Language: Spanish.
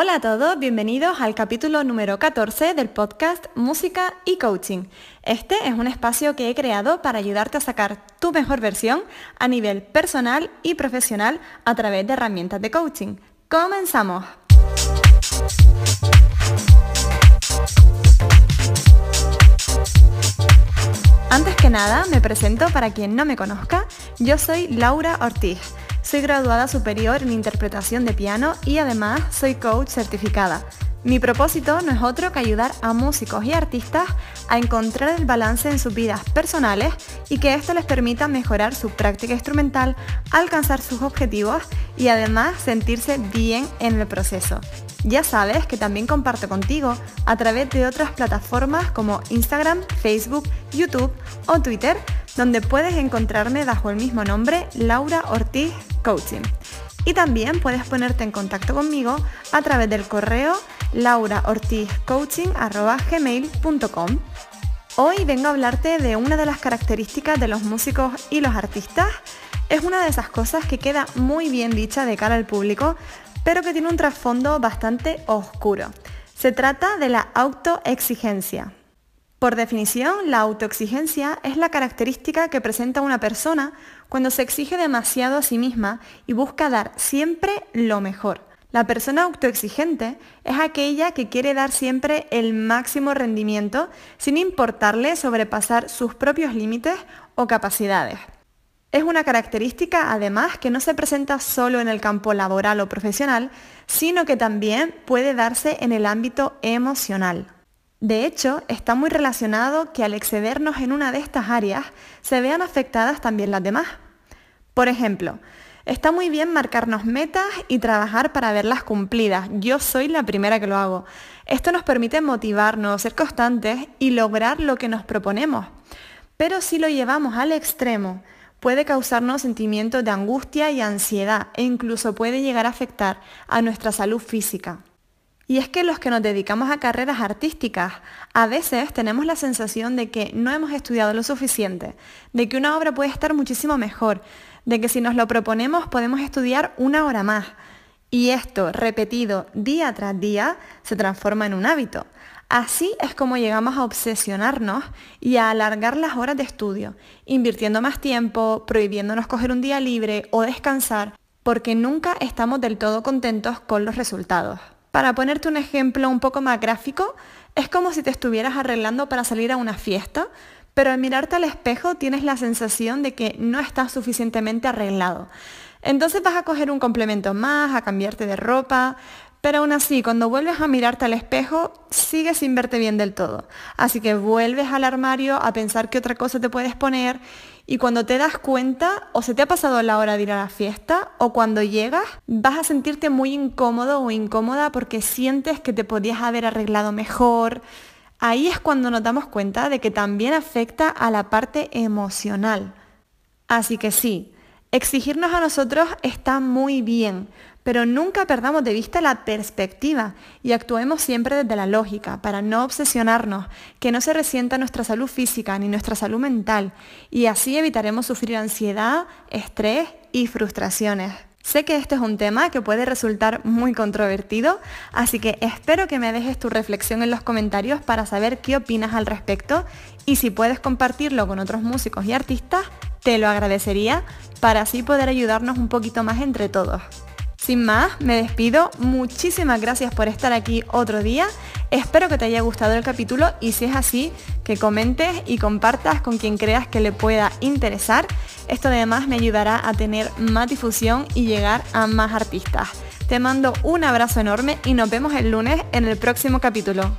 Hola a todos, bienvenidos al capítulo número 14 del podcast Música y Coaching. Este es un espacio que he creado para ayudarte a sacar tu mejor versión a nivel personal y profesional a través de herramientas de coaching. ¡Comenzamos! Antes que nada, me presento para quien no me conozca. Yo soy Laura Ortiz soy graduada superior en interpretación de piano y además soy coach certificada. Mi propósito no es otro que ayudar a músicos y artistas a encontrar el balance en sus vidas personales y que esto les permita mejorar su práctica instrumental, alcanzar sus objetivos y además sentirse bien en el proceso. Ya sabes que también comparto contigo a través de otras plataformas como Instagram, Facebook, YouTube o Twitter donde puedes encontrarme bajo el mismo nombre, Laura Ortiz Coaching. Y también puedes ponerte en contacto conmigo a través del correo lauraortizcoaching.gmail.com Hoy vengo a hablarte de una de las características de los músicos y los artistas. Es una de esas cosas que queda muy bien dicha de cara al público, pero que tiene un trasfondo bastante oscuro. Se trata de la autoexigencia. Por definición, la autoexigencia es la característica que presenta una persona cuando se exige demasiado a sí misma y busca dar siempre lo mejor. La persona autoexigente es aquella que quiere dar siempre el máximo rendimiento sin importarle sobrepasar sus propios límites o capacidades. Es una característica además que no se presenta solo en el campo laboral o profesional, sino que también puede darse en el ámbito emocional. De hecho, está muy relacionado que al excedernos en una de estas áreas se vean afectadas también las demás. Por ejemplo, está muy bien marcarnos metas y trabajar para verlas cumplidas. Yo soy la primera que lo hago. Esto nos permite motivarnos, ser constantes y lograr lo que nos proponemos. Pero si lo llevamos al extremo, puede causarnos sentimientos de angustia y ansiedad e incluso puede llegar a afectar a nuestra salud física. Y es que los que nos dedicamos a carreras artísticas, a veces tenemos la sensación de que no hemos estudiado lo suficiente, de que una obra puede estar muchísimo mejor, de que si nos lo proponemos podemos estudiar una hora más. Y esto, repetido día tras día, se transforma en un hábito. Así es como llegamos a obsesionarnos y a alargar las horas de estudio, invirtiendo más tiempo, prohibiéndonos coger un día libre o descansar, porque nunca estamos del todo contentos con los resultados. Para ponerte un ejemplo un poco más gráfico, es como si te estuvieras arreglando para salir a una fiesta, pero al mirarte al espejo tienes la sensación de que no estás suficientemente arreglado. Entonces vas a coger un complemento más, a cambiarte de ropa, pero aún así, cuando vuelves a mirarte al espejo, sigues sin verte bien del todo. Así que vuelves al armario a pensar qué otra cosa te puedes poner y cuando te das cuenta, o se te ha pasado la hora de ir a la fiesta, o cuando llegas, vas a sentirte muy incómodo o incómoda porque sientes que te podías haber arreglado mejor. Ahí es cuando nos damos cuenta de que también afecta a la parte emocional. Así que sí, exigirnos a nosotros está muy bien, pero nunca perdamos de vista la perspectiva y actuemos siempre desde la lógica para no obsesionarnos, que no se resienta nuestra salud física ni nuestra salud mental y así evitaremos sufrir ansiedad, estrés y frustraciones. Sé que este es un tema que puede resultar muy controvertido, así que espero que me dejes tu reflexión en los comentarios para saber qué opinas al respecto y si puedes compartirlo con otros músicos y artistas, te lo agradecería para así poder ayudarnos un poquito más entre todos. Sin más, me despido. Muchísimas gracias por estar aquí otro día. Espero que te haya gustado el capítulo y si es así, que comentes y compartas con quien creas que le pueda interesar. Esto además me ayudará a tener más difusión y llegar a más artistas. Te mando un abrazo enorme y nos vemos el lunes en el próximo capítulo.